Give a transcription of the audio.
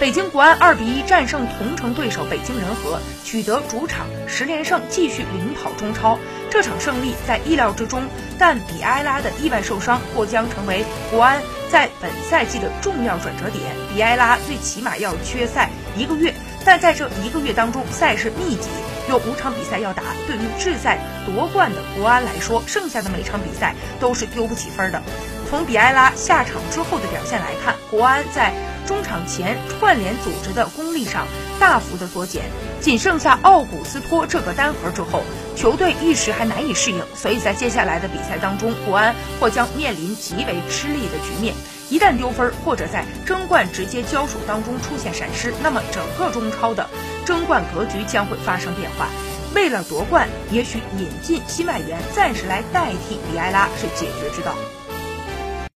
北京国安二比一战胜同城对手北京人和，取得主场十连胜，继续领跑中超。这场胜利在意料之中，但比埃拉的意外受伤或将成为国安在本赛季的重要转折点。比埃拉最起码要缺赛一个月，但在这一个月当中，赛事密集，有五场比赛要打。对于志在夺冠的国安来说，剩下的每场比赛都是丢不起分的。从比埃拉下场之后的表现来看，国安在中场前串联组织的功力上大幅的缩减，仅剩下奥古斯托这个单核之后，球队一时还难以适应，所以在接下来的比赛当中，国安或将面临极为吃力的局面。一旦丢分，或者在争冠直接交手当中出现闪失，那么整个中超的争冠格局将会发生变化。为了夺冠，也许引进新外援暂时来代替比埃拉是解决之道。